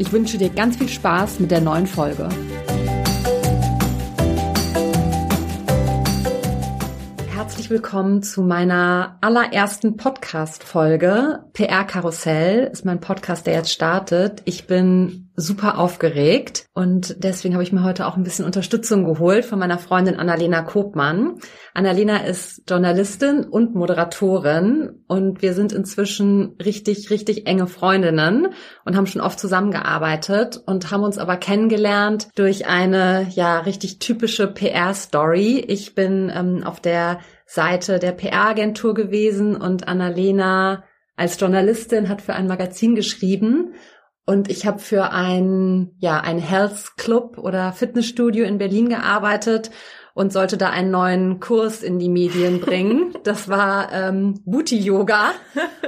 Ich wünsche dir ganz viel Spaß mit der neuen Folge. Herzlich willkommen zu meiner allerersten Podcast-Folge. PR Karussell ist mein Podcast, der jetzt startet. Ich bin super aufgeregt und deswegen habe ich mir heute auch ein bisschen Unterstützung geholt von meiner Freundin Annalena Kopmann. Annalena ist Journalistin und Moderatorin und wir sind inzwischen richtig, richtig enge Freundinnen und haben schon oft zusammengearbeitet und haben uns aber kennengelernt durch eine ja richtig typische PR-Story. Ich bin ähm, auf der Seite der PR-Agentur gewesen und Annalena als Journalistin hat für ein Magazin geschrieben. Und ich habe für ein, ja, ein Health Club oder Fitnessstudio in Berlin gearbeitet und sollte da einen neuen Kurs in die Medien bringen. Das war ähm, Booty Yoga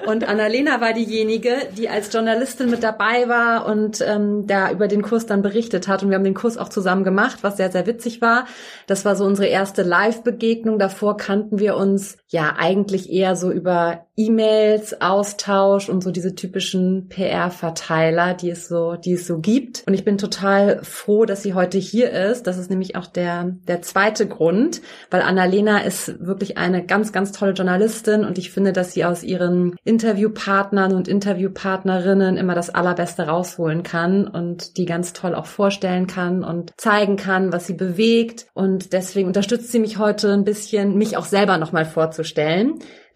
und Annalena war diejenige, die als Journalistin mit dabei war und ähm, da über den Kurs dann berichtet hat und wir haben den Kurs auch zusammen gemacht, was sehr sehr witzig war. Das war so unsere erste Live-Begegnung. Davor kannten wir uns ja eigentlich eher so über E-Mails, Austausch und so diese typischen PR-Verteiler, die es so, die es so gibt. Und ich bin total froh, dass sie heute hier ist. Das ist nämlich auch der, der zweite Grund, weil Annalena ist wirklich eine ganz, ganz tolle Journalistin und ich finde, dass sie aus ihren Interviewpartnern und Interviewpartnerinnen immer das Allerbeste rausholen kann und die ganz toll auch vorstellen kann und zeigen kann, was sie bewegt. Und deswegen unterstützt sie mich heute ein bisschen, mich auch selber nochmal vorzustellen.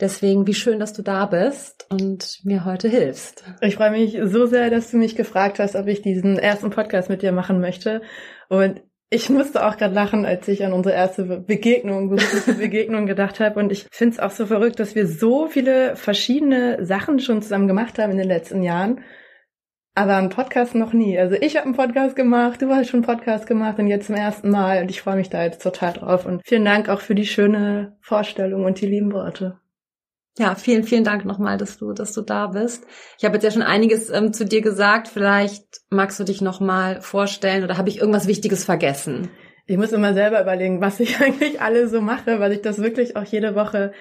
Deswegen, wie schön, dass du da bist und mir heute hilfst. Ich freue mich so sehr, dass du mich gefragt hast, ob ich diesen ersten Podcast mit dir machen möchte. Und ich musste auch gerade lachen, als ich an unsere erste Begegnung, berufliche Begegnung gedacht habe. Und ich finde es auch so verrückt, dass wir so viele verschiedene Sachen schon zusammen gemacht haben in den letzten Jahren. Aber einen Podcast noch nie. Also ich habe einen Podcast gemacht, du hast schon einen Podcast gemacht und jetzt zum ersten Mal. Und ich freue mich da jetzt total drauf. Und vielen Dank auch für die schöne Vorstellung und die lieben Worte. Ja, vielen, vielen Dank nochmal, dass du, dass du da bist. Ich habe jetzt ja schon einiges ähm, zu dir gesagt. Vielleicht magst du dich nochmal vorstellen oder habe ich irgendwas Wichtiges vergessen? Ich muss immer selber überlegen, was ich eigentlich alle so mache, weil ich das wirklich auch jede Woche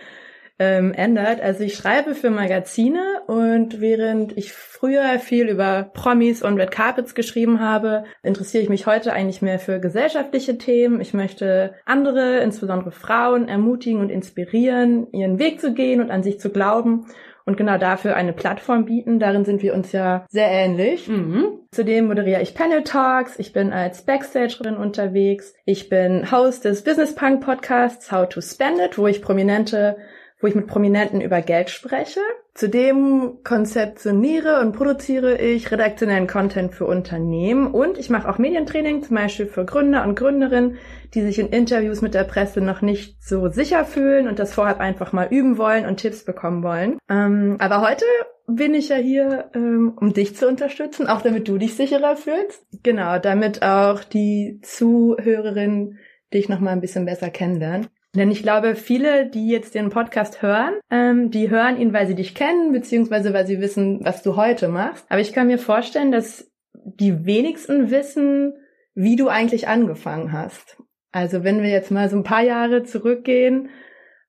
ähm, ändert. Also ich schreibe für Magazine und während ich früher viel über Promis und Red Carpets geschrieben habe, interessiere ich mich heute eigentlich mehr für gesellschaftliche Themen. Ich möchte andere, insbesondere Frauen, ermutigen und inspirieren, ihren Weg zu gehen und an sich zu glauben und genau dafür eine Plattform bieten. Darin sind wir uns ja sehr ähnlich. Mhm. Zudem moderiere ich Panel Talks, ich bin als Backstage-Rin unterwegs, ich bin Host des Business Punk Podcasts How to Spend It, wo ich prominente wo ich mit Prominenten über Geld spreche. Zudem konzeptioniere und produziere ich redaktionellen Content für Unternehmen und ich mache auch Medientraining, zum Beispiel für Gründer und Gründerinnen, die sich in Interviews mit der Presse noch nicht so sicher fühlen und das vorher einfach mal üben wollen und Tipps bekommen wollen. Ähm, aber heute bin ich ja hier, ähm, um dich zu unterstützen, auch damit du dich sicherer fühlst. Genau, damit auch die Zuhörerinnen dich noch mal ein bisschen besser kennenlernen. Denn ich glaube, viele, die jetzt den Podcast hören, ähm, die hören ihn, weil sie dich kennen, beziehungsweise weil sie wissen, was du heute machst. Aber ich kann mir vorstellen, dass die wenigsten wissen, wie du eigentlich angefangen hast. Also wenn wir jetzt mal so ein paar Jahre zurückgehen,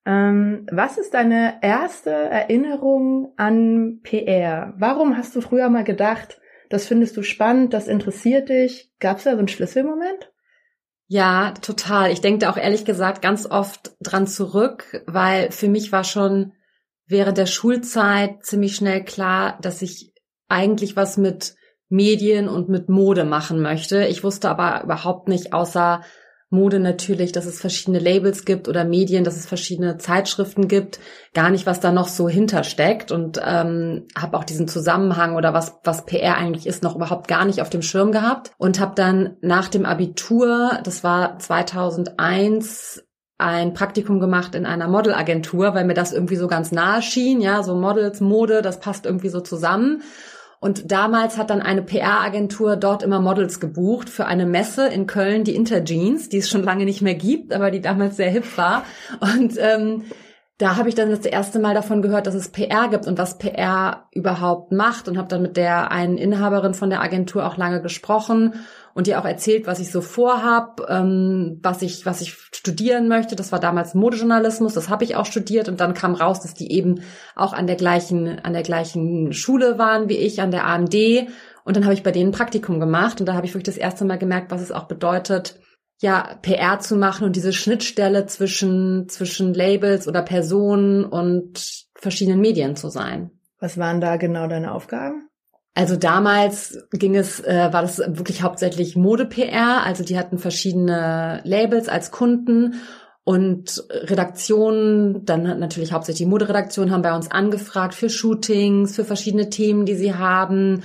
ähm, was ist deine erste Erinnerung an PR? Warum hast du früher mal gedacht, das findest du spannend, das interessiert dich? Gab es da so einen Schlüsselmoment? Ja, total. Ich denke da auch ehrlich gesagt ganz oft dran zurück, weil für mich war schon während der Schulzeit ziemlich schnell klar, dass ich eigentlich was mit Medien und mit Mode machen möchte. Ich wusste aber überhaupt nicht, außer Mode natürlich, dass es verschiedene Labels gibt oder Medien, dass es verschiedene Zeitschriften gibt, gar nicht, was da noch so hintersteckt. Und ähm, habe auch diesen Zusammenhang oder was was PR eigentlich ist, noch überhaupt gar nicht auf dem Schirm gehabt. Und habe dann nach dem Abitur, das war 2001, ein Praktikum gemacht in einer Modelagentur, weil mir das irgendwie so ganz nahe schien, ja, so Models, Mode, das passt irgendwie so zusammen Und damals hat dann eine PR-Agentur dort immer Models gebucht für eine Messe in Köln, die Interjeans, die es schon lange nicht mehr gibt, aber die damals sehr hip war. Und ähm, da habe ich dann das erste Mal davon gehört, dass es PR gibt und was PR überhaupt macht und habe dann mit der einen Inhaberin von der Agentur auch lange gesprochen und ihr auch erzählt, was ich so vorhab, ähm, was ich was ich studieren möchte. Das war damals Modejournalismus, das habe ich auch studiert und dann kam raus, dass die eben auch an der gleichen an der gleichen Schule waren wie ich an der AMD und dann habe ich bei denen ein Praktikum gemacht und da habe ich wirklich das erste Mal gemerkt, was es auch bedeutet, ja, PR zu machen und diese Schnittstelle zwischen, zwischen Labels oder Personen und verschiedenen Medien zu sein. Was waren da genau deine Aufgaben? Also damals ging es, äh, war das wirklich hauptsächlich Mode-PR. Also die hatten verschiedene Labels als Kunden und Redaktionen, dann natürlich hauptsächlich die Moderedaktion, haben bei uns angefragt für Shootings, für verschiedene Themen, die sie haben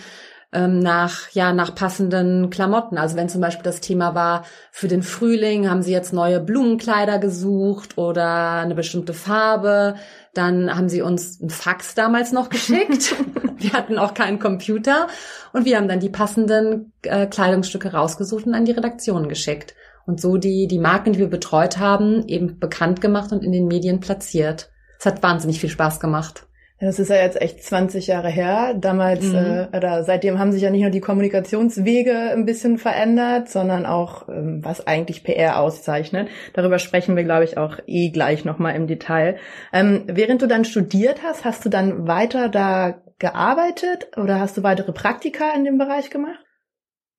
ähm, nach, ja, nach passenden Klamotten. Also wenn zum Beispiel das Thema war, für den Frühling haben sie jetzt neue Blumenkleider gesucht oder eine bestimmte Farbe, dann haben sie uns ein Fax damals noch geschickt. wir hatten auch keinen Computer und wir haben dann die passenden äh, Kleidungsstücke rausgesucht und an die Redaktion geschickt. Und so die, die Marken, die wir betreut haben, eben bekannt gemacht und in den Medien platziert. Es hat wahnsinnig viel Spaß gemacht. Das ist ja jetzt echt 20 Jahre her. Damals, mhm. äh, oder seitdem haben sich ja nicht nur die Kommunikationswege ein bisschen verändert, sondern auch, ähm, was eigentlich PR auszeichnet. Darüber sprechen wir, glaube ich, auch eh gleich nochmal im Detail. Ähm, während du dann studiert hast, hast du dann weiter da gearbeitet oder hast du weitere Praktika in dem Bereich gemacht?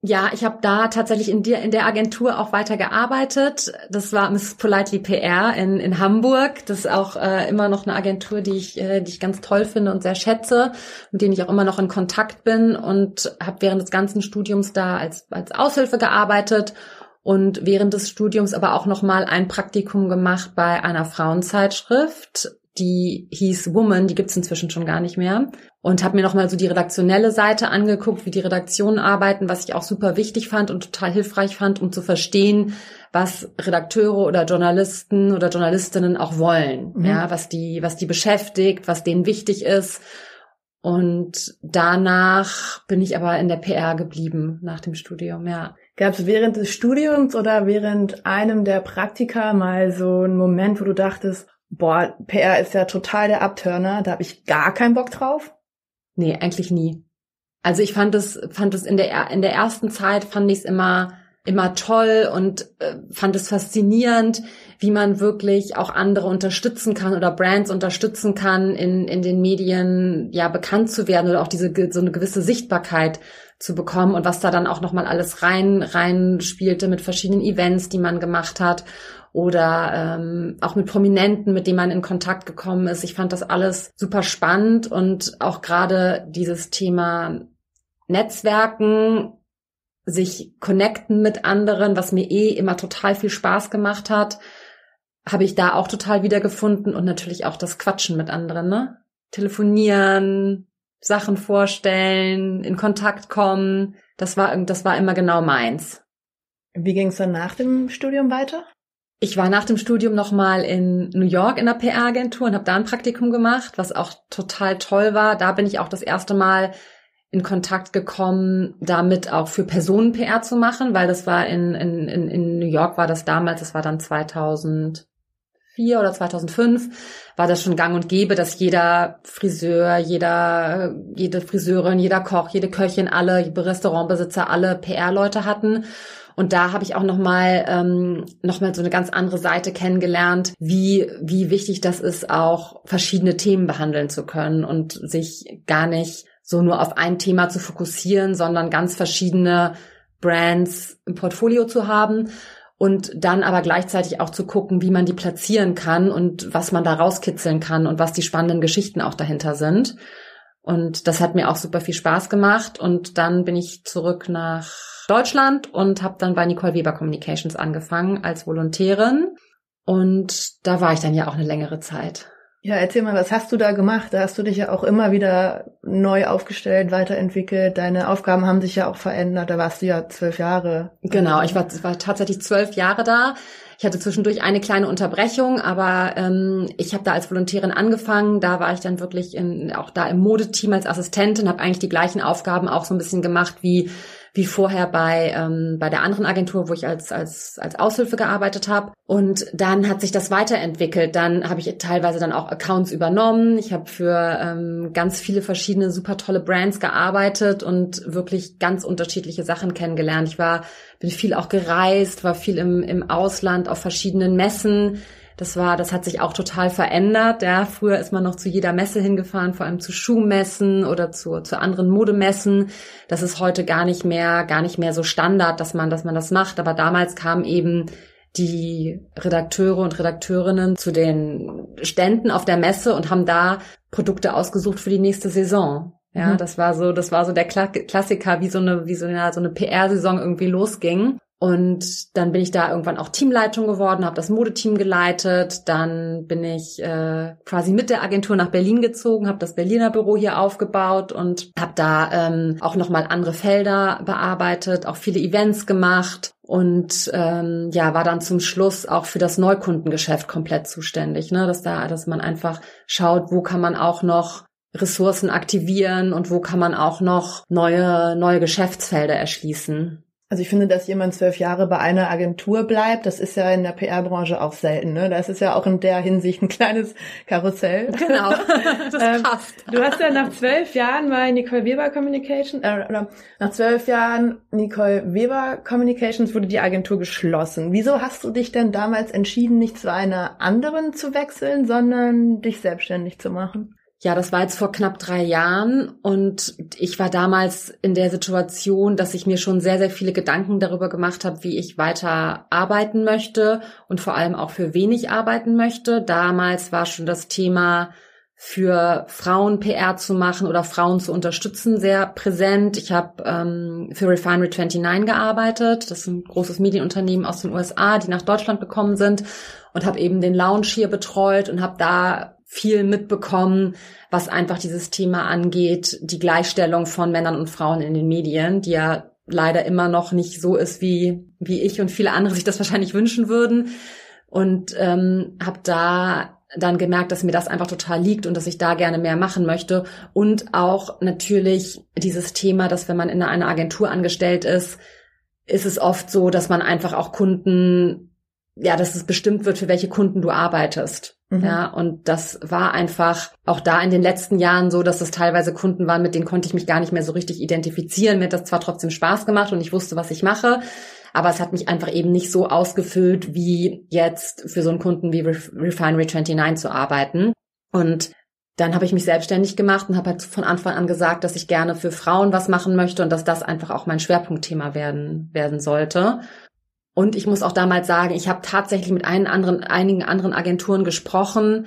Ja, ich habe da tatsächlich in der, in der Agentur auch weiter gearbeitet. Das war Miss Politely PR in, in Hamburg. Das ist auch äh, immer noch eine Agentur, die ich, äh, die ich ganz toll finde und sehr schätze, mit denen ich auch immer noch in Kontakt bin und habe während des ganzen Studiums da als, als Aushilfe gearbeitet und während des Studiums aber auch noch mal ein Praktikum gemacht bei einer Frauenzeitschrift die hieß Woman, die gibt's inzwischen schon gar nicht mehr. Und habe mir nochmal so die redaktionelle Seite angeguckt, wie die Redaktionen arbeiten, was ich auch super wichtig fand und total hilfreich fand, um zu verstehen, was Redakteure oder Journalisten oder Journalistinnen auch wollen. Mhm. Ja, was die, was die beschäftigt, was denen wichtig ist. Und danach bin ich aber in der PR geblieben nach dem Studium, ja. Gab es während des Studiums oder während einem der Praktika mal so einen Moment, wo du dachtest, boah, PR ist ja total der Abturner, da habe ich gar keinen Bock drauf? Nee, eigentlich nie. Also ich fand es, fand es in der, in der ersten Zeit fand ich es immer, immer toll und äh, fand es faszinierend, wie man wirklich auch andere unterstützen kann oder Brands unterstützen kann, in, in den Medien ja bekannt zu werden oder auch diese so eine gewisse Sichtbarkeit zu bekommen und was da dann auch nochmal alles rein rein spielte mit verschiedenen Events, die man gemacht hat oder ähm, auch mit Prominenten, mit denen man in Kontakt gekommen ist. Ich fand das alles super spannend und auch gerade dieses Thema Netzwerken, sich connecten mit anderen, was mir eh immer total viel Spaß gemacht hat, habe ich da auch total wiedergefunden und natürlich auch das Quatschen mit anderen, ne? Telefonieren, Sachen vorstellen, in Kontakt kommen, das war das war immer genau meins. Wie ging es dann nach dem Studium weiter? Ich war nach dem Studium nochmal in New York in der PR-Agentur und habe da ein Praktikum gemacht, was auch total toll war. Da bin ich auch das erste Mal in Kontakt gekommen, damit auch für Personen PR zu machen, weil das war in, in, in, in New York war das damals, das war dann 2004 oder 2005, war das schon gang und gäbe, dass jeder Friseur, jeder, jede Friseurin, jeder Koch, jede Köchin, alle Restaurantbesitzer, alle PR-Leute hatten. Und da habe ich auch nochmal ähm, noch so eine ganz andere Seite kennengelernt, wie, wie wichtig das ist, auch verschiedene Themen behandeln zu können und sich gar nicht so nur auf ein Thema zu fokussieren, sondern ganz verschiedene Brands im Portfolio zu haben und dann aber gleichzeitig auch zu gucken, wie man die platzieren kann und was man da rauskitzeln kann und was die spannenden Geschichten auch dahinter sind. Und das hat mir auch super viel Spaß gemacht. Und dann bin ich zurück nach Deutschland und habe dann bei Nicole Weber Communications angefangen als Volontärin. Und da war ich dann ja auch eine längere Zeit. Ja, erzähl mal, was hast du da gemacht? Da hast du dich ja auch immer wieder neu aufgestellt, weiterentwickelt. Deine Aufgaben haben sich ja auch verändert. Da warst du ja zwölf Jahre. Genau, ich war, war tatsächlich zwölf Jahre da. Ich hatte zwischendurch eine kleine Unterbrechung, aber ähm, ich habe da als Volontärin angefangen. Da war ich dann wirklich in, auch da im Modeteam als Assistentin, habe eigentlich die gleichen Aufgaben auch so ein bisschen gemacht wie wie vorher bei, ähm, bei der anderen Agentur, wo ich als, als, als Aushilfe gearbeitet habe. Und dann hat sich das weiterentwickelt. Dann habe ich teilweise dann auch Accounts übernommen. Ich habe für ähm, ganz viele verschiedene super tolle Brands gearbeitet und wirklich ganz unterschiedliche Sachen kennengelernt. Ich war, bin viel auch gereist, war viel im, im Ausland auf verschiedenen Messen das war, das hat sich auch total verändert. Ja, früher ist man noch zu jeder Messe hingefahren, vor allem zu Schuhmessen oder zu, zu anderen Modemessen. Das ist heute gar nicht mehr, gar nicht mehr so Standard, dass man, dass man das macht. Aber damals kamen eben die Redakteure und Redakteurinnen zu den Ständen auf der Messe und haben da Produkte ausgesucht für die nächste Saison. Ja, mhm. das war so, das war so der Klassiker, wie so eine, wie so eine, so eine PR-Saison irgendwie losging. Und dann bin ich da irgendwann auch Teamleitung geworden, habe das Modeteam geleitet. Dann bin ich äh, quasi mit der Agentur nach Berlin gezogen, habe das Berliner Büro hier aufgebaut und habe da ähm, auch nochmal andere Felder bearbeitet, auch viele Events gemacht und ähm, ja war dann zum Schluss auch für das Neukundengeschäft komplett zuständig, ne, dass da, dass man einfach schaut, wo kann man auch noch Ressourcen aktivieren und wo kann man auch noch neue neue Geschäftsfelder erschließen. Also ich finde, dass jemand zwölf Jahre bei einer Agentur bleibt, das ist ja in der PR-Branche auch selten. Ne? Das ist ja auch in der Hinsicht ein kleines Karussell. Genau, das ähm, passt. du hast ja nach zwölf Jahren bei Nicole Weber Communication, äh, oder nach zwölf Jahren Nicole Weber Communications wurde die Agentur geschlossen. Wieso hast du dich denn damals entschieden, nicht zu einer anderen zu wechseln, sondern dich selbstständig zu machen? Ja, das war jetzt vor knapp drei Jahren und ich war damals in der Situation, dass ich mir schon sehr, sehr viele Gedanken darüber gemacht habe, wie ich weiter arbeiten möchte und vor allem auch für wen ich arbeiten möchte. Damals war schon das Thema für Frauen PR zu machen oder Frauen zu unterstützen sehr präsent. Ich habe ähm, für Refinery 29 gearbeitet. Das ist ein großes Medienunternehmen aus den USA, die nach Deutschland gekommen sind und habe eben den Lounge hier betreut und habe da viel mitbekommen, was einfach dieses Thema angeht, die Gleichstellung von Männern und Frauen in den Medien, die ja leider immer noch nicht so ist, wie, wie ich und viele andere sich das wahrscheinlich wünschen würden. Und ähm, habe da dann gemerkt, dass mir das einfach total liegt und dass ich da gerne mehr machen möchte. Und auch natürlich dieses Thema, dass wenn man in einer Agentur angestellt ist, ist es oft so, dass man einfach auch Kunden, ja, dass es bestimmt wird, für welche Kunden du arbeitest. Mhm. Ja, und das war einfach auch da in den letzten Jahren so, dass es teilweise Kunden waren, mit denen konnte ich mich gar nicht mehr so richtig identifizieren. Mir hat das zwar trotzdem Spaß gemacht und ich wusste, was ich mache, aber es hat mich einfach eben nicht so ausgefüllt, wie jetzt für so einen Kunden wie Refinery 29 zu arbeiten. Und dann habe ich mich selbstständig gemacht und habe halt von Anfang an gesagt, dass ich gerne für Frauen was machen möchte und dass das einfach auch mein Schwerpunktthema werden werden sollte. Und ich muss auch damals sagen, ich habe tatsächlich mit einen anderen, einigen anderen Agenturen gesprochen,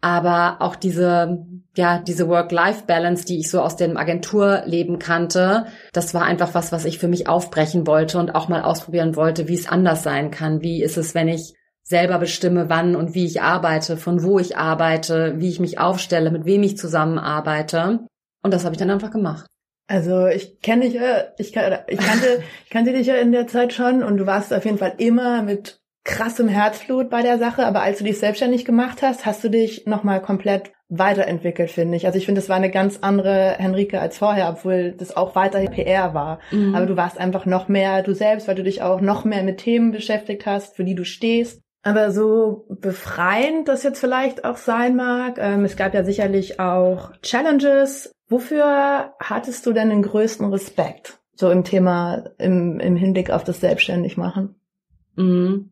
aber auch diese, ja, diese Work-Life-Balance, die ich so aus dem Agenturleben kannte, das war einfach was, was ich für mich aufbrechen wollte und auch mal ausprobieren wollte, wie es anders sein kann. Wie ist es, wenn ich selber bestimme, wann und wie ich arbeite, von wo ich arbeite, wie ich mich aufstelle, mit wem ich zusammenarbeite. Und das habe ich dann einfach gemacht. Also ich kenne dich, ich, kann, ich kannte, ich kannte dich ja in der Zeit schon und du warst auf jeden Fall immer mit krassem Herzblut bei der Sache, aber als du dich selbstständig gemacht hast, hast du dich nochmal komplett weiterentwickelt, finde ich. Also ich finde, es war eine ganz andere Henrike als vorher, obwohl das auch weiterhin PR war. Mhm. Aber du warst einfach noch mehr du selbst, weil du dich auch noch mehr mit Themen beschäftigt hast, für die du stehst. Aber so befreiend das jetzt vielleicht auch sein mag, ähm, es gab ja sicherlich auch Challenges, Wofür hattest du denn den größten Respekt? So im Thema, im, im Hinblick auf das Selbstständigmachen? Mhm.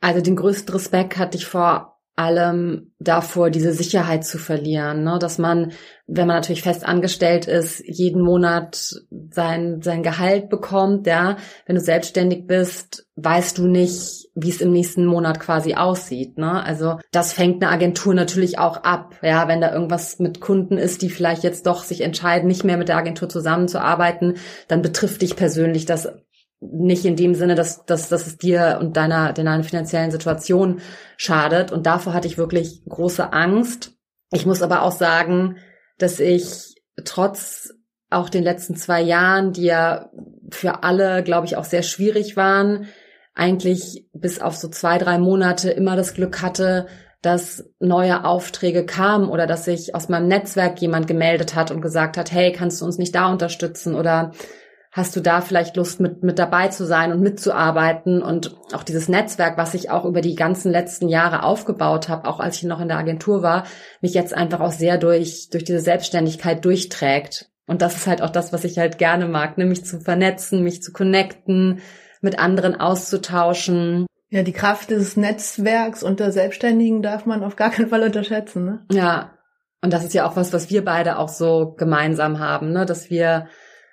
Also den größten Respekt hatte ich vor allem davor, diese Sicherheit zu verlieren, ne? dass man, wenn man natürlich fest angestellt ist, jeden Monat sein, sein Gehalt bekommt, ja. Wenn du selbstständig bist, weißt du nicht, wie es im nächsten Monat quasi aussieht, ne? Also, das fängt eine Agentur natürlich auch ab, ja. Wenn da irgendwas mit Kunden ist, die vielleicht jetzt doch sich entscheiden, nicht mehr mit der Agentur zusammenzuarbeiten, dann betrifft dich persönlich das nicht in dem Sinne, dass, dass, dass es dir und deiner, deiner finanziellen Situation schadet. Und davor hatte ich wirklich große Angst. Ich muss aber auch sagen, dass ich trotz auch den letzten zwei Jahren, die ja für alle, glaube ich, auch sehr schwierig waren, eigentlich bis auf so zwei, drei Monate immer das Glück hatte, dass neue Aufträge kamen oder dass sich aus meinem Netzwerk jemand gemeldet hat und gesagt hat, hey, kannst du uns nicht da unterstützen oder hast du da vielleicht Lust mit, mit dabei zu sein und mitzuarbeiten und auch dieses Netzwerk, was ich auch über die ganzen letzten Jahre aufgebaut habe, auch als ich noch in der Agentur war, mich jetzt einfach auch sehr durch, durch diese Selbstständigkeit durchträgt. Und das ist halt auch das, was ich halt gerne mag, nämlich zu vernetzen, mich zu connecten, mit anderen auszutauschen. Ja, die Kraft des Netzwerks unter Selbstständigen darf man auf gar keinen Fall unterschätzen. Ne? Ja, und das ist ja auch was, was wir beide auch so gemeinsam haben, ne? dass wir,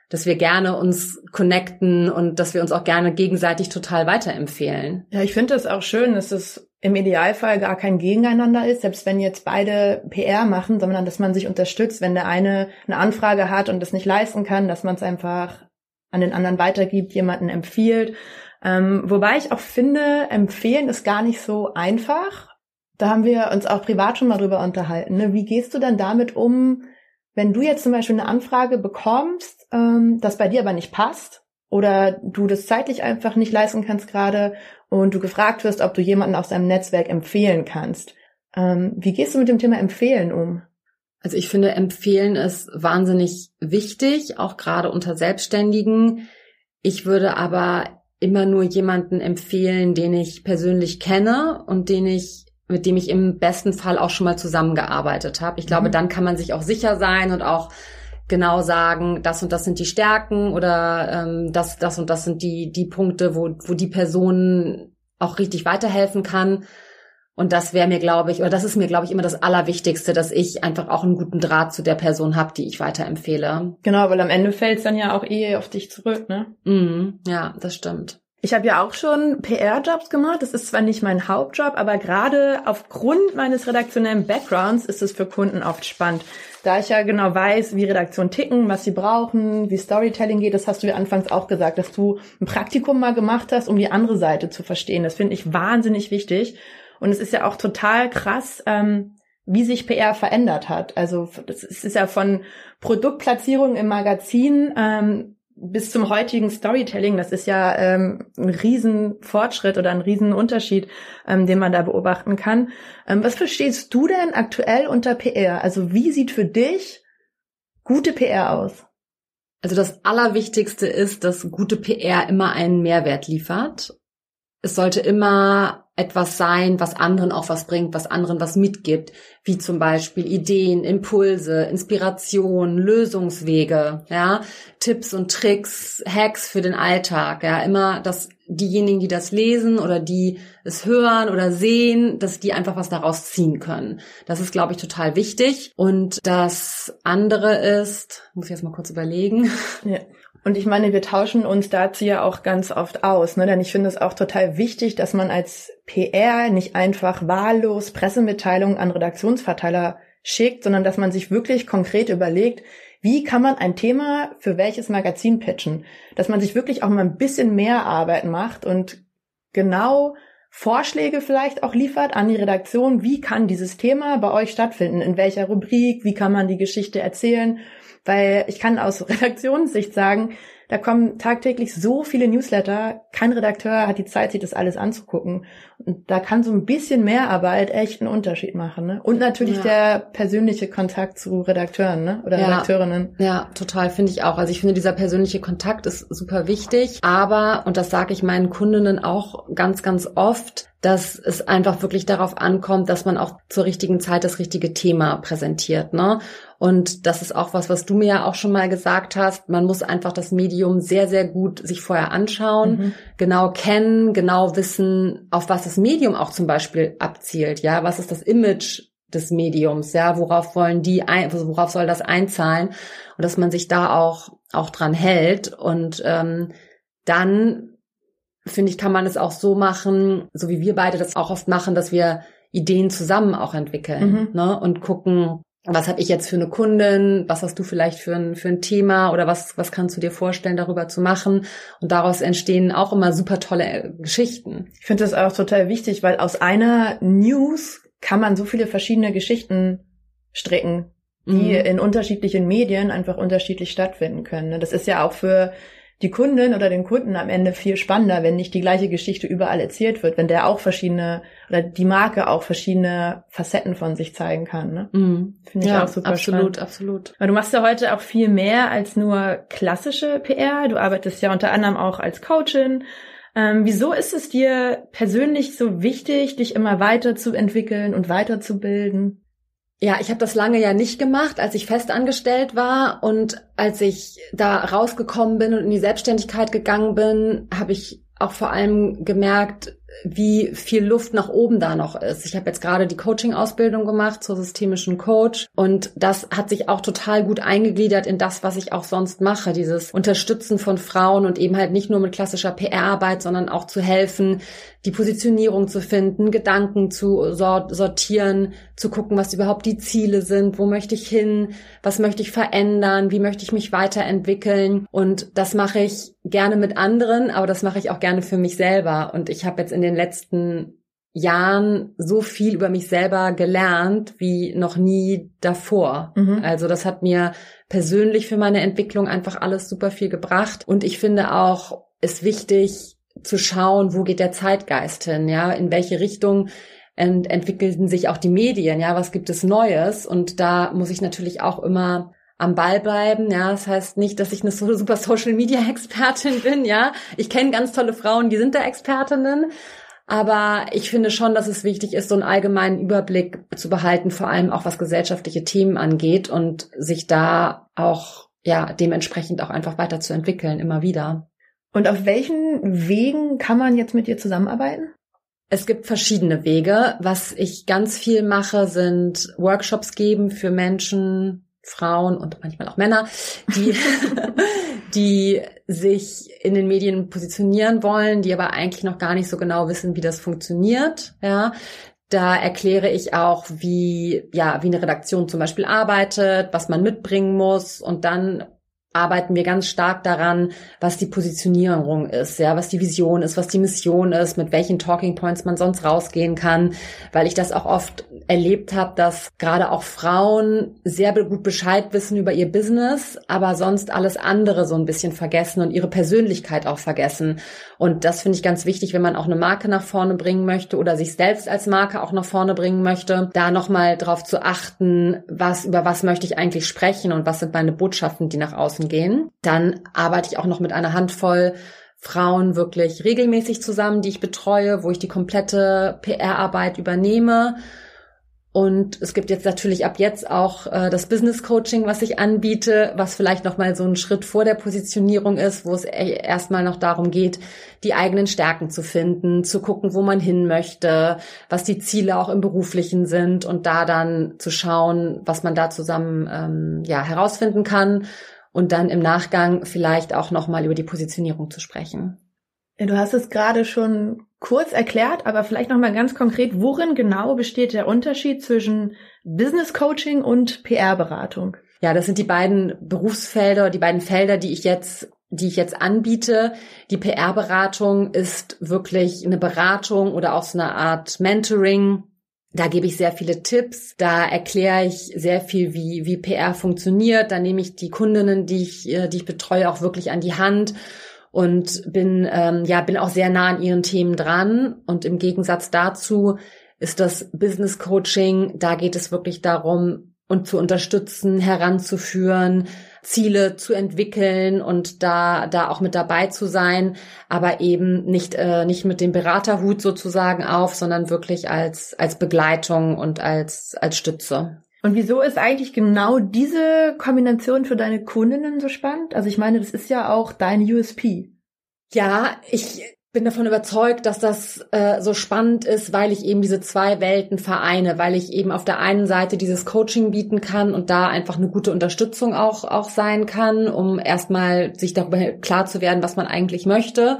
dass wir gerne uns connecten und dass wir uns auch gerne gegenseitig total weiterempfehlen. Ja, ich finde das auch schön, dass es im Idealfall gar kein Gegeneinander ist, selbst wenn jetzt beide PR machen, sondern dass man sich unterstützt, wenn der eine eine Anfrage hat und das nicht leisten kann, dass man es einfach an den anderen weitergibt, jemanden empfiehlt. Ähm, wobei ich auch finde, empfehlen ist gar nicht so einfach. Da haben wir uns auch privat schon mal drüber unterhalten. Ne? Wie gehst du dann damit um, wenn du jetzt zum Beispiel eine Anfrage bekommst, ähm, das bei dir aber nicht passt oder du das zeitlich einfach nicht leisten kannst gerade und du gefragt wirst, ob du jemanden aus deinem Netzwerk empfehlen kannst. Ähm, wie gehst du mit dem Thema Empfehlen um? Also ich finde, empfehlen ist wahnsinnig wichtig, auch gerade unter Selbstständigen. Ich würde aber immer nur jemanden empfehlen, den ich persönlich kenne und den ich, mit dem ich im besten Fall auch schon mal zusammengearbeitet habe. Ich glaube, mhm. dann kann man sich auch sicher sein und auch genau sagen, das und das sind die Stärken oder ähm, das, das und das sind die, die Punkte, wo, wo die Person auch richtig weiterhelfen kann. Und das wäre mir, glaube ich, oder das ist mir, glaube ich, immer das Allerwichtigste, dass ich einfach auch einen guten Draht zu der Person habe, die ich weiterempfehle. Genau, weil am Ende fällt es dann ja auch eh auf dich zurück, ne? Mm, ja, das stimmt. Ich habe ja auch schon PR-Jobs gemacht. Das ist zwar nicht mein Hauptjob, aber gerade aufgrund meines redaktionellen Backgrounds ist es für Kunden oft spannend. Da ich ja genau weiß, wie Redaktionen ticken, was sie brauchen, wie Storytelling geht, das hast du ja anfangs auch gesagt, dass du ein Praktikum mal gemacht hast, um die andere Seite zu verstehen. Das finde ich wahnsinnig wichtig. Und es ist ja auch total krass, ähm, wie sich PR verändert hat. Also es ist ja von Produktplatzierung im Magazin ähm, bis zum heutigen Storytelling, das ist ja ähm, ein Riesenfortschritt oder ein Riesenunterschied, ähm, den man da beobachten kann. Ähm, was verstehst du denn aktuell unter PR? Also wie sieht für dich gute PR aus? Also das Allerwichtigste ist, dass gute PR immer einen Mehrwert liefert. Es sollte immer etwas sein, was anderen auch was bringt, was anderen was mitgibt, wie zum Beispiel Ideen, Impulse, Inspiration, Lösungswege, ja, Tipps und Tricks, Hacks für den Alltag, ja, immer, dass diejenigen, die das lesen oder die es hören oder sehen, dass die einfach was daraus ziehen können. Das ist, glaube ich, total wichtig. Und das andere ist, muss ich jetzt mal kurz überlegen. Ja. Und ich meine, wir tauschen uns dazu ja auch ganz oft aus, ne? denn ich finde es auch total wichtig, dass man als PR nicht einfach wahllos Pressemitteilungen an Redaktionsverteiler schickt, sondern dass man sich wirklich konkret überlegt, wie kann man ein Thema für welches Magazin pitchen? Dass man sich wirklich auch mal ein bisschen mehr Arbeit macht und genau Vorschläge vielleicht auch liefert an die Redaktion, wie kann dieses Thema bei euch stattfinden, in welcher Rubrik, wie kann man die Geschichte erzählen? Weil ich kann aus Redaktionssicht sagen, da kommen tagtäglich so viele Newsletter. Kein Redakteur hat die Zeit, sich das alles anzugucken. Und da kann so ein bisschen mehr Arbeit echt einen Unterschied machen. Ne? Und natürlich ja. der persönliche Kontakt zu Redakteuren ne? oder ja. Redakteurinnen. Ja, total, finde ich auch. Also ich finde, dieser persönliche Kontakt ist super wichtig. Aber, und das sage ich meinen Kundinnen auch ganz, ganz oft, dass es einfach wirklich darauf ankommt, dass man auch zur richtigen Zeit das richtige Thema präsentiert. Ne? Und das ist auch was, was du mir ja auch schon mal gesagt hast. Man muss einfach das Medium sehr, sehr gut sich vorher anschauen, mhm. genau kennen, genau wissen, auf was das Medium auch zum Beispiel abzielt. Ja, was ist das Image des Mediums? Ja, worauf wollen die, ein, also worauf soll das einzahlen? Und dass man sich da auch, auch dran hält. Und ähm, dann finde ich, kann man es auch so machen, so wie wir beide das auch oft machen, dass wir Ideen zusammen auch entwickeln mhm. ne? und gucken, was habe ich jetzt für eine Kundin, was hast du vielleicht für ein, für ein Thema oder was, was kannst du dir vorstellen, darüber zu machen? Und daraus entstehen auch immer super tolle äh, Geschichten. Ich finde das auch total wichtig, weil aus einer News kann man so viele verschiedene Geschichten stricken, die mhm. in unterschiedlichen Medien einfach unterschiedlich stattfinden können. Das ist ja auch für die Kundin oder den Kunden am Ende viel spannender, wenn nicht die gleiche Geschichte überall erzählt wird, wenn der auch verschiedene oder die Marke auch verschiedene Facetten von sich zeigen kann. Ne? Mhm. Finde ich ja, auch super absolut, spannend. Absolut, absolut. Du machst ja heute auch viel mehr als nur klassische PR. Du arbeitest ja unter anderem auch als Coachin. Ähm, wieso ist es dir persönlich so wichtig, dich immer weiterzuentwickeln und weiterzubilden? Ja, ich habe das lange ja nicht gemacht, als ich festangestellt war. Und als ich da rausgekommen bin und in die Selbstständigkeit gegangen bin, habe ich auch vor allem gemerkt, wie viel Luft nach oben da noch ist. Ich habe jetzt gerade die Coaching-Ausbildung gemacht zur systemischen Coach und das hat sich auch total gut eingegliedert in das, was ich auch sonst mache. Dieses Unterstützen von Frauen und eben halt nicht nur mit klassischer PR-Arbeit, sondern auch zu helfen, die Positionierung zu finden, Gedanken zu sortieren, zu gucken, was überhaupt die Ziele sind, wo möchte ich hin, was möchte ich verändern, wie möchte ich mich weiterentwickeln. Und das mache ich gerne mit anderen, aber das mache ich auch gerne für mich selber. Und ich habe jetzt in den letzten Jahren so viel über mich selber gelernt wie noch nie davor. Mhm. Also das hat mir persönlich für meine Entwicklung einfach alles super viel gebracht. Und ich finde auch, ist wichtig, zu schauen, wo geht der Zeitgeist hin, ja, in welche Richtung ent entwickelten sich auch die Medien, ja, was gibt es Neues? Und da muss ich natürlich auch immer am Ball bleiben, ja. Das heißt nicht, dass ich eine super Social Media Expertin bin, ja. Ich kenne ganz tolle Frauen, die sind da Expertinnen. Aber ich finde schon, dass es wichtig ist, so einen allgemeinen Überblick zu behalten, vor allem auch was gesellschaftliche Themen angeht und sich da auch, ja, dementsprechend auch einfach weiterzuentwickeln, immer wieder. Und auf welchen Wegen kann man jetzt mit dir zusammenarbeiten? Es gibt verschiedene Wege. Was ich ganz viel mache, sind Workshops geben für Menschen, Frauen und manchmal auch Männer, die, die sich in den Medien positionieren wollen, die aber eigentlich noch gar nicht so genau wissen, wie das funktioniert. Ja, da erkläre ich auch, wie, ja, wie eine Redaktion zum Beispiel arbeitet, was man mitbringen muss und dann arbeiten wir ganz stark daran, was die Positionierung ist, ja, was die Vision ist, was die Mission ist, mit welchen Talking Points man sonst rausgehen kann, weil ich das auch oft erlebt habe, dass gerade auch Frauen sehr gut Bescheid wissen über ihr Business, aber sonst alles andere so ein bisschen vergessen und ihre Persönlichkeit auch vergessen. Und das finde ich ganz wichtig, wenn man auch eine Marke nach vorne bringen möchte oder sich selbst als Marke auch nach vorne bringen möchte, da nochmal drauf zu achten, was, über was möchte ich eigentlich sprechen und was sind meine Botschaften, die nach außen Menschen gehen. Dann arbeite ich auch noch mit einer Handvoll Frauen wirklich regelmäßig zusammen, die ich betreue, wo ich die komplette PR-Arbeit übernehme. Und es gibt jetzt natürlich ab jetzt auch äh, das Business Coaching, was ich anbiete, was vielleicht noch mal so ein Schritt vor der Positionierung ist, wo es e-, erstmal noch darum geht, die eigenen Stärken zu finden, zu gucken, wo man hin möchte, was die Ziele auch im beruflichen sind und da dann zu schauen, was man da zusammen ähm, ja herausfinden kann und dann im Nachgang vielleicht auch nochmal über die Positionierung zu sprechen. Du hast es gerade schon kurz erklärt, aber vielleicht nochmal ganz konkret, worin genau besteht der Unterschied zwischen Business Coaching und PR-Beratung? Ja, das sind die beiden Berufsfelder, die beiden Felder, die ich jetzt die ich jetzt anbiete. Die PR-Beratung ist wirklich eine Beratung oder auch so eine Art Mentoring, da gebe ich sehr viele Tipps, da erkläre ich sehr viel, wie, wie PR funktioniert. Da nehme ich die Kundinnen, die ich, äh, die ich betreue, auch wirklich an die Hand und bin, ähm, ja, bin auch sehr nah an ihren Themen dran. Und im Gegensatz dazu ist das Business Coaching, da geht es wirklich darum, und zu unterstützen, heranzuführen, Ziele zu entwickeln und da da auch mit dabei zu sein, aber eben nicht äh, nicht mit dem Beraterhut sozusagen auf, sondern wirklich als als Begleitung und als als Stütze. Und wieso ist eigentlich genau diese Kombination für deine Kundinnen so spannend? Also ich meine, das ist ja auch dein USP. Ja, ich bin davon überzeugt, dass das äh, so spannend ist, weil ich eben diese zwei Welten vereine, weil ich eben auf der einen Seite dieses Coaching bieten kann und da einfach eine gute Unterstützung auch auch sein kann, um erstmal sich darüber klar zu werden, was man eigentlich möchte.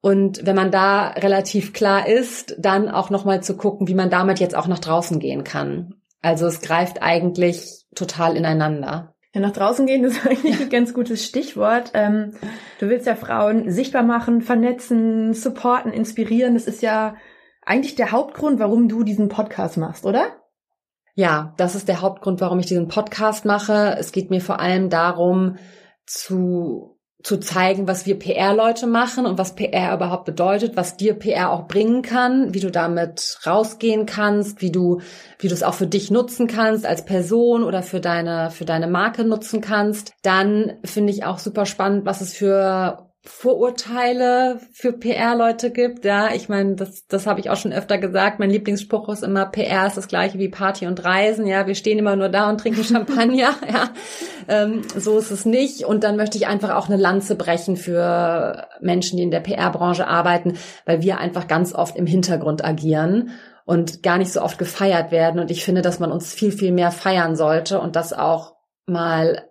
Und wenn man da relativ klar ist, dann auch nochmal zu gucken, wie man damit jetzt auch nach draußen gehen kann. Also es greift eigentlich total ineinander. Ja, nach draußen gehen ist eigentlich ein ganz gutes Stichwort. Ähm, du willst ja Frauen sichtbar machen, vernetzen, supporten, inspirieren. Das ist ja eigentlich der Hauptgrund, warum du diesen Podcast machst, oder? Ja, das ist der Hauptgrund, warum ich diesen Podcast mache. Es geht mir vor allem darum, zu zu zeigen, was wir PR-Leute machen und was PR überhaupt bedeutet, was dir PR auch bringen kann, wie du damit rausgehen kannst, wie du, wie du es auch für dich nutzen kannst als Person oder für deine, für deine Marke nutzen kannst. Dann finde ich auch super spannend, was es für Vorurteile für PR-Leute gibt. Ja, ich meine, das, das habe ich auch schon öfter gesagt. Mein Lieblingsspruch ist immer, PR ist das gleiche wie Party und Reisen. Ja, wir stehen immer nur da und trinken Champagner. ja, ähm, so ist es nicht. Und dann möchte ich einfach auch eine Lanze brechen für Menschen, die in der PR-Branche arbeiten, weil wir einfach ganz oft im Hintergrund agieren und gar nicht so oft gefeiert werden. Und ich finde, dass man uns viel, viel mehr feiern sollte und das auch mal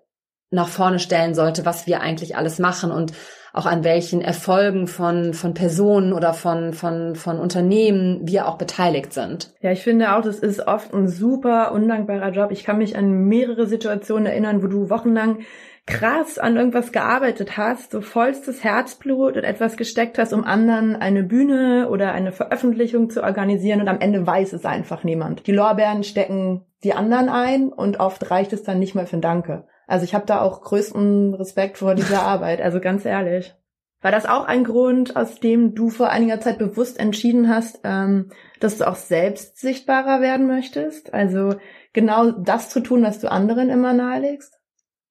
nach vorne stellen sollte, was wir eigentlich alles machen und auch an welchen Erfolgen von, von Personen oder von, von, von Unternehmen wir auch beteiligt sind. Ja, ich finde auch, das ist oft ein super undankbarer Job. Ich kann mich an mehrere Situationen erinnern, wo du wochenlang krass an irgendwas gearbeitet hast, so vollstes Herzblut und etwas gesteckt hast, um anderen eine Bühne oder eine Veröffentlichung zu organisieren und am Ende weiß es einfach niemand. Die Lorbeeren stecken die anderen ein und oft reicht es dann nicht mehr für ein Danke. Also ich habe da auch größten Respekt vor dieser Arbeit, also ganz ehrlich. War das auch ein Grund, aus dem du vor einiger Zeit bewusst entschieden hast, ähm, dass du auch selbst sichtbarer werden möchtest? Also genau das zu tun, was du anderen immer nahelegst?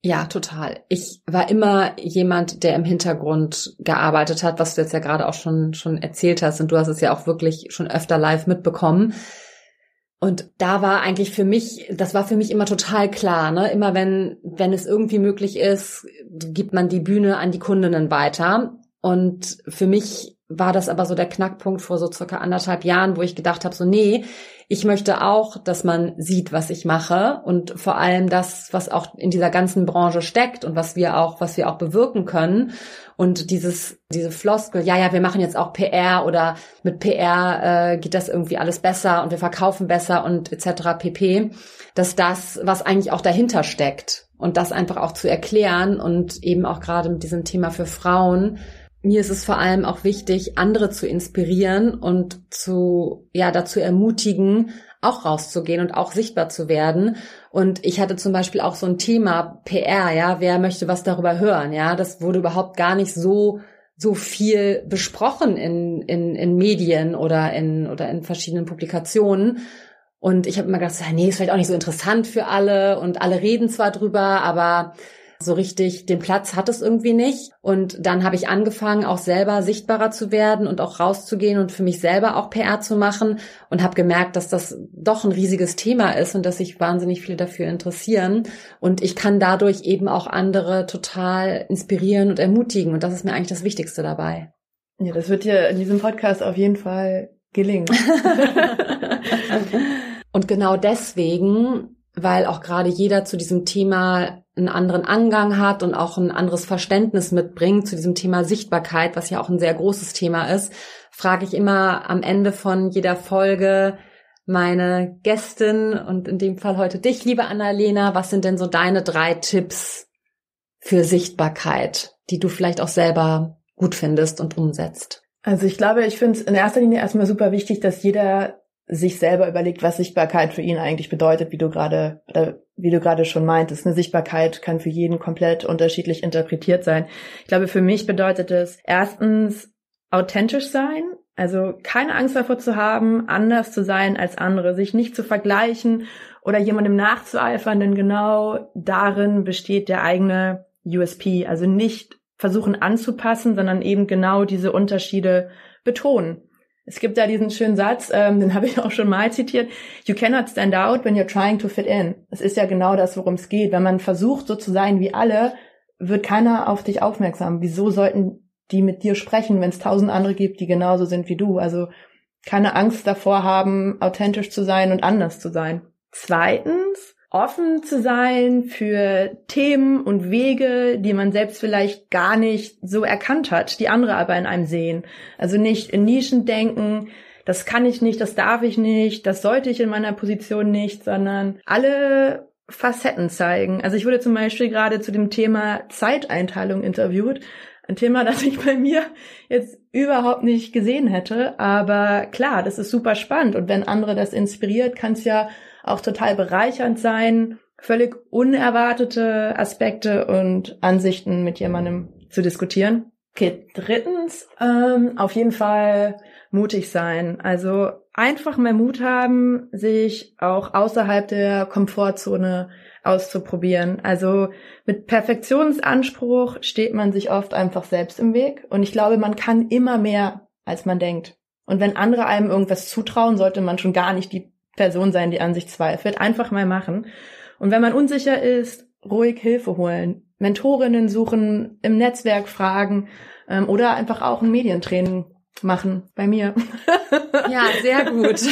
Ja, total. Ich war immer jemand, der im Hintergrund gearbeitet hat, was du jetzt ja gerade auch schon, schon erzählt hast. Und du hast es ja auch wirklich schon öfter live mitbekommen. Und da war eigentlich für mich, das war für mich immer total klar, ne? Immer wenn, wenn es irgendwie möglich ist, gibt man die Bühne an die Kundinnen weiter. Und für mich war das aber so der Knackpunkt vor so circa anderthalb Jahren, wo ich gedacht habe, so nee, ich möchte auch, dass man sieht, was ich mache und vor allem das, was auch in dieser ganzen Branche steckt und was wir auch, was wir auch bewirken können. Und dieses, diese Floskel, ja, ja, wir machen jetzt auch PR oder mit PR äh, geht das irgendwie alles besser und wir verkaufen besser und etc. pp, dass das, was eigentlich auch dahinter steckt und das einfach auch zu erklären und eben auch gerade mit diesem Thema für Frauen, mir ist es vor allem auch wichtig, andere zu inspirieren und zu, ja, dazu ermutigen, auch rauszugehen und auch sichtbar zu werden. Und ich hatte zum Beispiel auch so ein Thema PR, ja, wer möchte was darüber hören, ja, das wurde überhaupt gar nicht so so viel besprochen in, in, in Medien oder in, oder in verschiedenen Publikationen. Und ich habe immer gedacht, nee, ist vielleicht auch nicht so interessant für alle und alle reden zwar drüber, aber so richtig den Platz hat es irgendwie nicht. Und dann habe ich angefangen, auch selber sichtbarer zu werden und auch rauszugehen und für mich selber auch PR zu machen und habe gemerkt, dass das doch ein riesiges Thema ist und dass sich wahnsinnig viele dafür interessieren. Und ich kann dadurch eben auch andere total inspirieren und ermutigen. Und das ist mir eigentlich das Wichtigste dabei. Ja, das wird dir in diesem Podcast auf jeden Fall gelingen. und genau deswegen, weil auch gerade jeder zu diesem Thema einen anderen Angang hat und auch ein anderes Verständnis mitbringt zu diesem Thema Sichtbarkeit, was ja auch ein sehr großes Thema ist, frage ich immer am Ende von jeder Folge meine Gästin und in dem Fall heute dich, liebe Annalena, was sind denn so deine drei Tipps für Sichtbarkeit, die du vielleicht auch selber gut findest und umsetzt? Also ich glaube, ich finde es in erster Linie erstmal super wichtig, dass jeder sich selber überlegt, was Sichtbarkeit für ihn eigentlich bedeutet, wie du gerade oder wie du gerade schon meintest. Eine Sichtbarkeit kann für jeden komplett unterschiedlich interpretiert sein. Ich glaube, für mich bedeutet es erstens authentisch sein, also keine Angst davor zu haben, anders zu sein als andere, sich nicht zu vergleichen oder jemandem nachzueifern, denn genau darin besteht der eigene USP. Also nicht versuchen anzupassen, sondern eben genau diese Unterschiede betonen. Es gibt da diesen schönen Satz, ähm, den habe ich auch schon mal zitiert. You cannot stand out when you're trying to fit in. Es ist ja genau das, worum es geht. Wenn man versucht, so zu sein wie alle, wird keiner auf dich aufmerksam. Wieso sollten die mit dir sprechen, wenn es tausend andere gibt, die genauso sind wie du? Also keine Angst davor haben, authentisch zu sein und anders zu sein. Zweitens, offen zu sein für Themen und Wege, die man selbst vielleicht gar nicht so erkannt hat, die andere aber in einem sehen. Also nicht in Nischen denken, das kann ich nicht, das darf ich nicht, das sollte ich in meiner Position nicht, sondern alle Facetten zeigen. Also ich wurde zum Beispiel gerade zu dem Thema Zeiteinteilung interviewt. Ein Thema, das ich bei mir jetzt überhaupt nicht gesehen hätte. Aber klar, das ist super spannend. Und wenn andere das inspiriert, kann es ja auch total bereichernd sein, völlig unerwartete Aspekte und Ansichten mit jemandem zu diskutieren. Okay, drittens, ähm, auf jeden Fall mutig sein. Also einfach mehr Mut haben, sich auch außerhalb der Komfortzone auszuprobieren. Also mit Perfektionsanspruch steht man sich oft einfach selbst im Weg. Und ich glaube, man kann immer mehr, als man denkt. Und wenn andere einem irgendwas zutrauen, sollte man schon gar nicht die Person sein, die an sich zweifelt. Einfach mal machen. Und wenn man unsicher ist, ruhig Hilfe holen. Mentorinnen suchen, im Netzwerk fragen ähm, oder einfach auch ein Medientraining machen bei mir. Ja, sehr gut.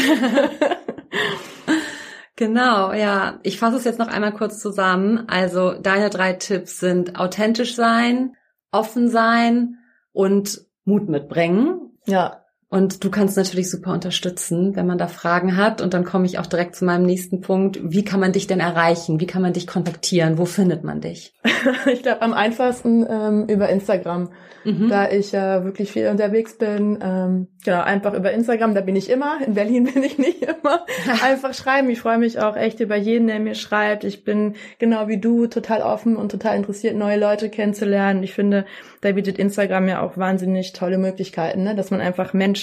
genau, ja. Ich fasse es jetzt noch einmal kurz zusammen. Also deine drei Tipps sind authentisch sein, offen sein und Mut mitbringen. Ja. Und du kannst natürlich super unterstützen, wenn man da Fragen hat. Und dann komme ich auch direkt zu meinem nächsten Punkt. Wie kann man dich denn erreichen? Wie kann man dich kontaktieren? Wo findet man dich? ich glaube am einfachsten ähm, über Instagram, mhm. da ich ja äh, wirklich viel unterwegs bin. Ähm, genau, einfach über Instagram, da bin ich immer. In Berlin bin ich nicht immer. einfach schreiben. Ich freue mich auch echt über jeden, der mir schreibt. Ich bin genau wie du total offen und total interessiert, neue Leute kennenzulernen. Ich finde, da bietet Instagram ja auch wahnsinnig tolle Möglichkeiten, ne? dass man einfach Menschen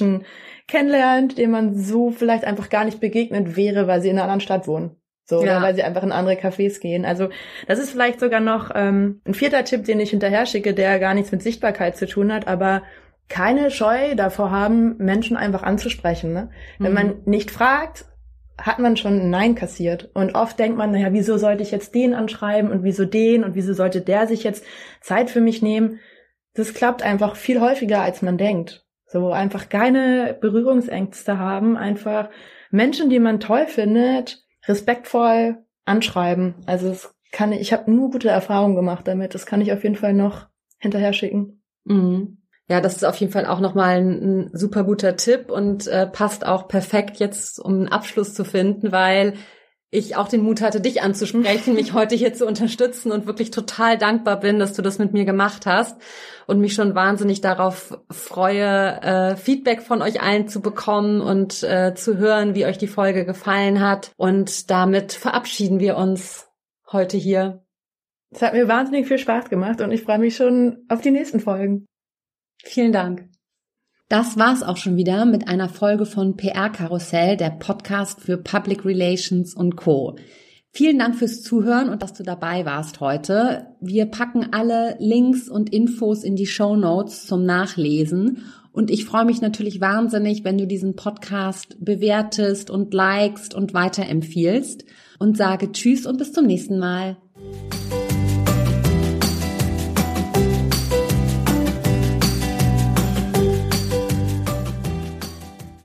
kennenlernt, denen man so vielleicht einfach gar nicht begegnet wäre, weil sie in einer anderen Stadt wohnen. So, ja. oder weil sie einfach in andere Cafés gehen. Also das ist vielleicht sogar noch ähm, ein vierter Tipp, den ich hinterher schicke, der gar nichts mit Sichtbarkeit zu tun hat, aber keine Scheu davor haben, Menschen einfach anzusprechen. Ne? Mhm. Wenn man nicht fragt, hat man schon ein Nein kassiert. Und oft denkt man, naja, wieso sollte ich jetzt den anschreiben und wieso den und wieso sollte der sich jetzt Zeit für mich nehmen? Das klappt einfach viel häufiger, als man denkt. So einfach keine Berührungsängste haben, einfach Menschen, die man toll findet, respektvoll anschreiben. Also es kann ich habe nur gute Erfahrungen gemacht damit. Das kann ich auf jeden Fall noch hinterher schicken. Mhm. Ja, das ist auf jeden Fall auch nochmal ein, ein super guter Tipp und äh, passt auch perfekt jetzt, um einen Abschluss zu finden, weil ich auch den Mut hatte, dich anzusprechen, mich heute hier zu unterstützen und wirklich total dankbar bin, dass du das mit mir gemacht hast und mich schon wahnsinnig darauf freue, äh, Feedback von euch allen zu bekommen und äh, zu hören, wie euch die Folge gefallen hat. Und damit verabschieden wir uns heute hier. Es hat mir wahnsinnig viel Spaß gemacht und ich freue mich schon auf die nächsten Folgen. Vielen Dank. Das war's auch schon wieder mit einer Folge von PR Karussell, der Podcast für Public Relations und Co. Vielen Dank fürs Zuhören und dass du dabei warst heute. Wir packen alle Links und Infos in die Show Notes zum Nachlesen. Und ich freue mich natürlich wahnsinnig, wenn du diesen Podcast bewertest und likest und weiterempfiehlst und sage Tschüss und bis zum nächsten Mal.